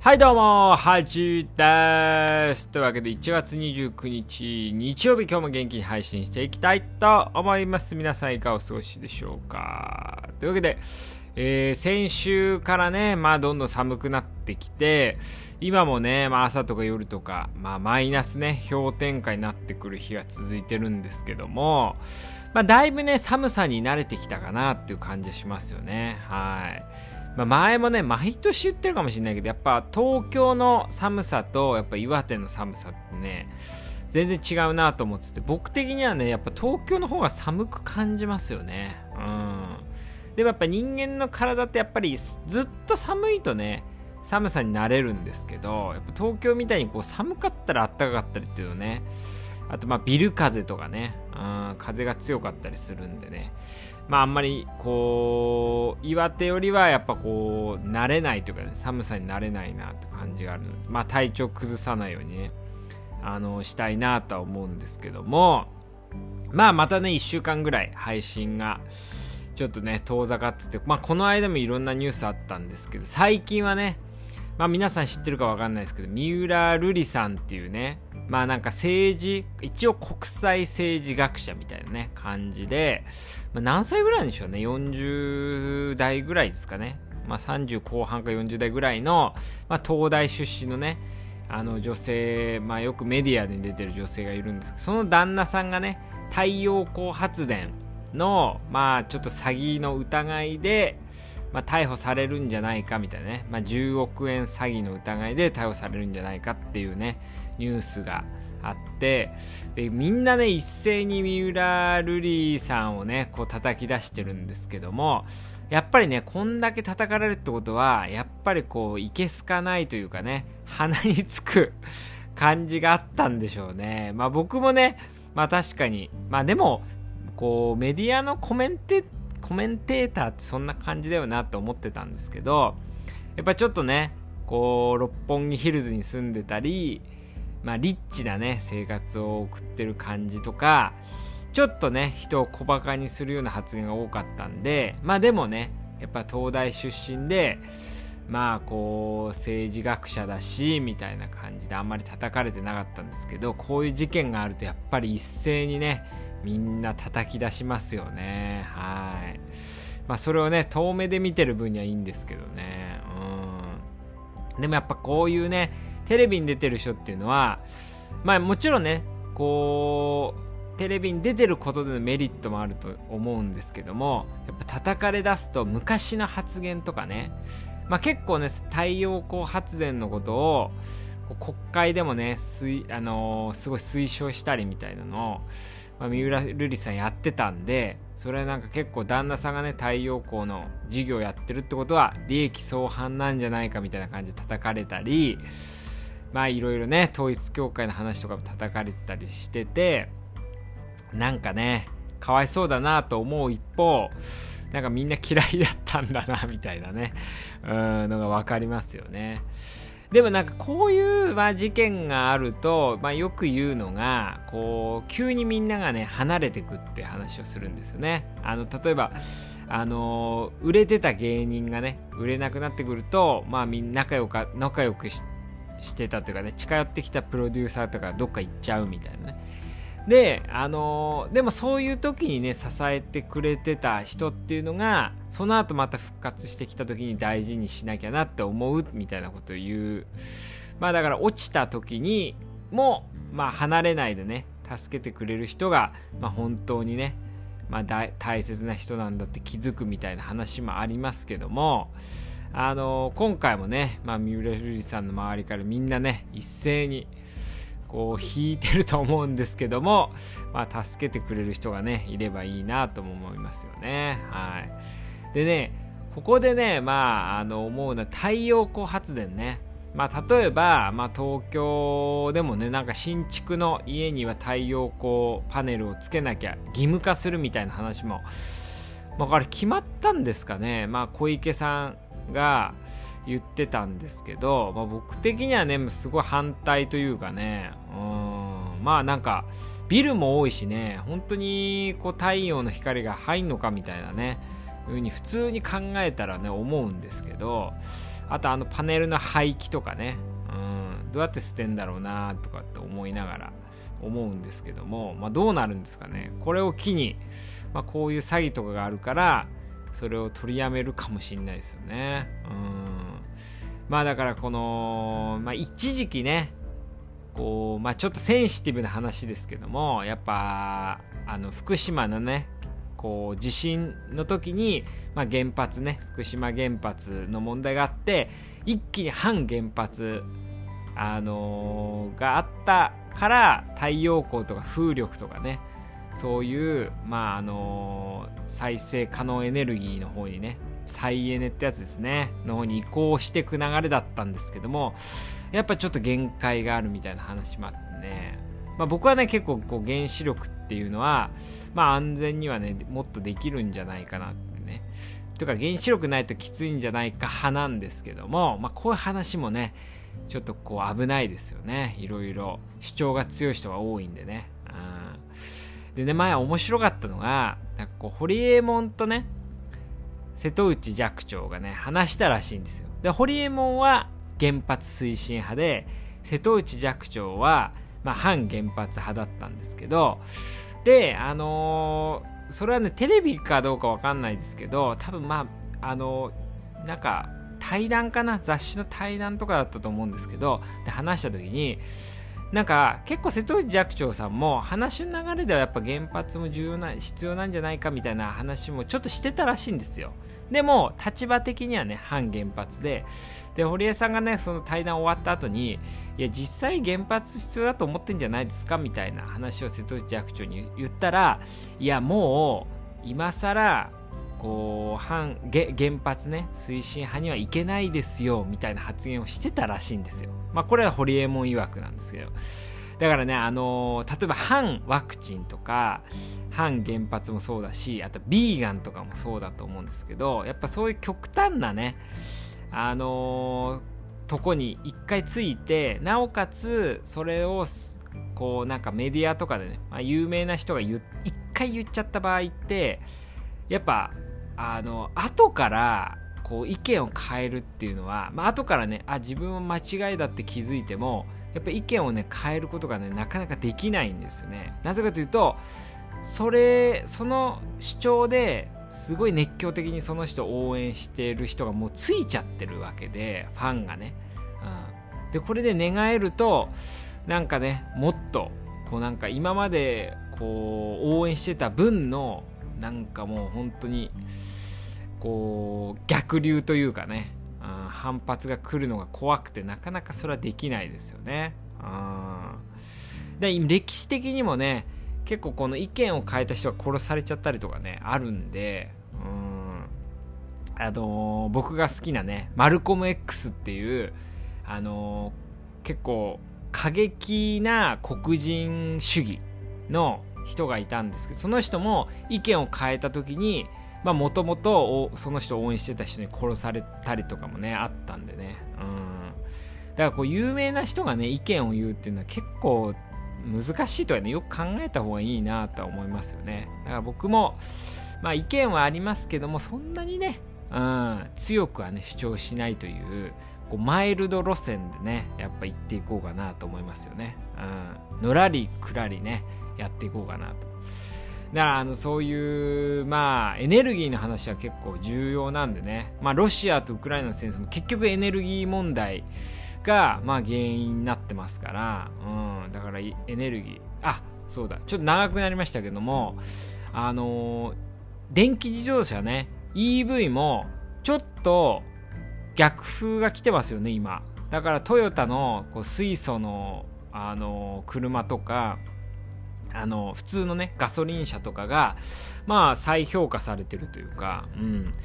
はいどうも、はじです。というわけで1月29日日曜日今日も元気に配信していきたいと思います。皆さんいかがお過ごしでしょうかというわけで、えー、先週からね、まあどんどん寒くなってきて、今もね、まあ朝とか夜とか、まあマイナスね、氷点下になってくる日が続いてるんですけども、まあだいぶね、寒さに慣れてきたかなっていう感じがしますよね。はい。まあ、前もね、毎年言ってるかもしれないけど、やっぱ東京の寒さと、やっぱ岩手の寒さってね、全然違うなと思ってて、僕的にはね、やっぱ東京の方が寒く感じますよね。うん。でもやっぱ人間の体ってやっぱりずっと寒いとね、寒さになれるんですけど、やっぱ東京みたいにこう寒かったら暖かかったりっていうのね、あとまあビル風とかね、うん、風が強かったりするんでね、まああんまりこう岩手よりはやっぱこう慣れないというかね寒さに慣れないなって感じがあるのでまあ体調崩さないようにねあのしたいなとは思うんですけどもまあまたね1週間ぐらい配信がちょっとね遠ざかっててまあこの間もいろんなニュースあったんですけど最近はねまあ皆さん知ってるかわかんないですけど三浦瑠麗さんっていうねまあなんか政治、一応国際政治学者みたいなね、感じで、まあ、何歳ぐらいでしょうね、40代ぐらいですかね。まあ30後半か40代ぐらいの、まあ東大出身のね、あの女性、まあよくメディアで出てる女性がいるんですけど、その旦那さんがね、太陽光発電の、まあちょっと詐欺の疑いで、まあ、逮捕されるんじゃないかみたいなね、まあ、10億円詐欺の疑いで逮捕されるんじゃないかっていうね、ニュースがあって。でみんなね一斉に三浦瑠麗さんをねこう叩き出してるんですけどもやっぱりねこんだけ叩かれるってことはやっぱりこういけすかないというかね鼻につく感じがあったんでしょうね。まあ僕もねまあ確かに。まあでもこうメディアのコメンテコメンテーターってそんな感じだよなって思ってたんですけどやっぱちょっとねこう六本木ヒルズに住んでたりまあ、リッチなね、生活を送ってる感じとか、ちょっとね、人を小馬鹿にするような発言が多かったんで、まあでもね、やっぱ東大出身で、まあこう、政治学者だし、みたいな感じであんまり叩かれてなかったんですけど、こういう事件があるとやっぱり一斉にね、みんな叩き出しますよね。はい。まあそれをね、遠目で見てる分にはいいんですけどね。うん。でもやっぱこういうね、テレビに出てる人っていうのはまあもちろんねこうテレビに出てることでのメリットもあると思うんですけどもやっぱ叩かれ出すと昔の発言とかねまあ結構ね太陽光発電のことを国会でもねあのー、すごい推奨したりみたいなのを、まあ、三浦瑠麗さんやってたんでそれはなんか結構旦那さんがね太陽光の事業やってるってことは利益相反なんじゃないかみたいな感じで叩かれたりまあいろいろね統一教会の話とかも叩かれてたりしててなんかねかわいそうだなと思う一方なんかみんな嫌いだったんだなみたいなねうんのが分かりますよね。でもなんかこういう、まあ、事件があると、まあ、よく言うのがこう急にみんながね離れてくって話をするんですよね。あの例えばあの売れてた芸人がね売れなくなってくるとまあみんな仲良か仲良くししてたというかね近寄ってきたプロデューサーとかどっか行っちゃうみたいなね。であの、でもそういう時にね支えてくれてた人っていうのがその後また復活してきた時に大事にしなきゃなって思うみたいなことを言う。まあだから落ちた時にもまあ離れないでね助けてくれる人が、まあ、本当にね、まあ、大切な人なんだって気づくみたいな話もありますけども。あの今回もね、まあ、三浦瑠麗さんの周りからみんなね一斉にこう引いてると思うんですけども、まあ、助けてくれる人がねいればいいなとも思いますよね。はい、でねここでね、まあ、あの思うのは太陽光発電ね。まあ、例えば、まあ、東京でもねなんか新築の家には太陽光パネルをつけなきゃ義務化するみたいな話も、まあ、これ決まったんですかね、まあ、小池さんが言ってたんですけど、まあ、僕的にはねすごい反対というかねうんまあなんかビルも多いしね本当にこう太陽の光が入んのかみたいなねふうに普通に考えたらね思うんですけどあとあのパネルの廃棄とかね、うん、どうやって捨てんだろうなとかって思いながら思うんですけども、まあ、どうなるんですかねこれを機に、まあ、こういう詐欺とかがあるからそれを取りやめるかもしんないですよね。うん。まあだからこの、まあ、一時期ねこう、まあ、ちょっとセンシティブな話ですけどもやっぱあの福島のねこう地震の時に、まあ、原発ね福島原発の問題があって一気に反原発、あのー、があったから太陽光とか風力とかねそういうまああのー、再生可能エネルギーの方にね再エネってやつですね。の方に移行していく流れだったんですけどもやっぱちょっと限界があるみたいな話もあってね、まあ、僕はね結構こう原子力っていうのはまあ安全にはねもっとできるんじゃないかなってね。とか原子力ないときついんじゃないか派なんですけども、まあ、こういう話もねちょっとこう危ないですよね。いろいろ。主張が強い人が多いんでね、うん、でね前面白かったのがなんかこう堀エモ門とね瀬戸内寂聴がね話したらしいんですよ。で堀エモ門は原発推進派で瀬戸内寂聴は、まあ、反原発派だったんですけどであのー、それはねテレビかどうかわかんないですけど多分まああのー、なんか対談かな？雑誌の対談とかだったと思うんですけどで話した時になんか結構瀬戸内寂聴さんも話の流れではやっぱ原発も重要な必要なんじゃないかみたいな話もちょっとしてたらしいんですよ。でも立場的にはね反原発で。で堀江さんがねその対談終わった後にいや実際原発必要だと思ってんじゃないですかみたいな話を瀬戸内寂聴に言ったらいやもう今更こう反原発ね推進派にはいけないですよみたいな発言をしてたらしいんですよ。まあこれは堀江門曰くなんですけど。だからね、あのー、例えば反ワクチンとか反原発もそうだしあとビーガンとかもそうだと思うんですけどやっぱそういう極端なねあのー、とこに一回ついてなおかつそれをこうなんかメディアとかでね、まあ、有名な人が一回言っちゃった場合ってやっぱあの後からこう意見を変えるっていうのは、まあ後からねあ自分は間違いだって気づいてもやっぱり意見をね変えることがねなかなかできないんですよね。なぜかというとそれその主張ですごい熱狂的にその人を応援している人がもうついちゃってるわけでファンがね、うん、でこれで願えるとなんかねもっとこうなんか今までこう応援してた分のなんかもう本当にこう逆流というかね、うん、反発が来るのが怖くてなかなかそれはできないですよね、うん、で歴史的にもね結構この意見を変えた人が殺されちゃったりとかねあるんでうん。あのー、僕が好きなねマルコム X っていうあのー、結構過激な黒人主義の人がいたんですけどその人も意見を変えた時にもともとその人を応援してた人に殺されたりとかもねあったんでね。うん。だからこう有名な人がね意見を言うっていうのは結構難しいとはねよく考えた方がいいなとは思いますよね。だから僕もまあ意見はありますけどもそんなにね、うん、強くはね主張しないというこうマイルド路線でねやっぱ行っていこうかなと思いますよね、うん、のらりくらりねやっていこうかなと。だからあのそういうまあエネルギーの話は結構重要なんでね。まあロシアとウクライナの戦争も結局エネルギー問題が、まあ、原因になってますから、うん、だからエネルギー、あそうだ、ちょっと長くなりましたけども、あの、電気自動車ね、EV もちょっと逆風が来てますよね、今。だからトヨタのこう水素の、あの、車とか、あの普通のねガソリン車とかがまあ再評価されてるというか、うん、だか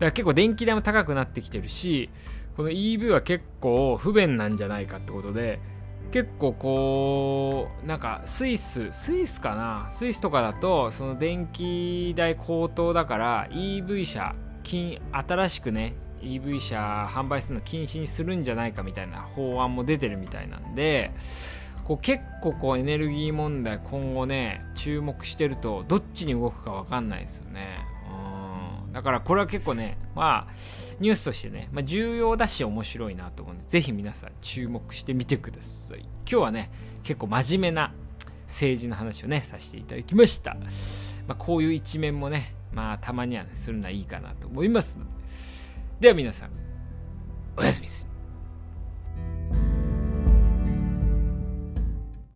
ら結構電気代も高くなってきてるしこの EV は結構不便なんじゃないかってことで結構こうなんかスイススイスかな？スイスとかだとその電気代高騰だから EV 車新しくね EV 車販売するの禁止にするんじゃないかみたいな法案も出てるみたいなんでこう結構こうエネルギー問題今後ね注目してるとどっちに動くか分かんないですよねだだからこれは結構ね、まあ、ニュースとしてね、まあ、重要だし面白いなと思うんで、ぜひ皆さん注目してみてください。今日はね、結構真面目な政治の話をね、させていただきました。まあ、こういう一面もね、まあ、たまにはね、するのはいいかなと思いますので。では皆さん、おやすみです。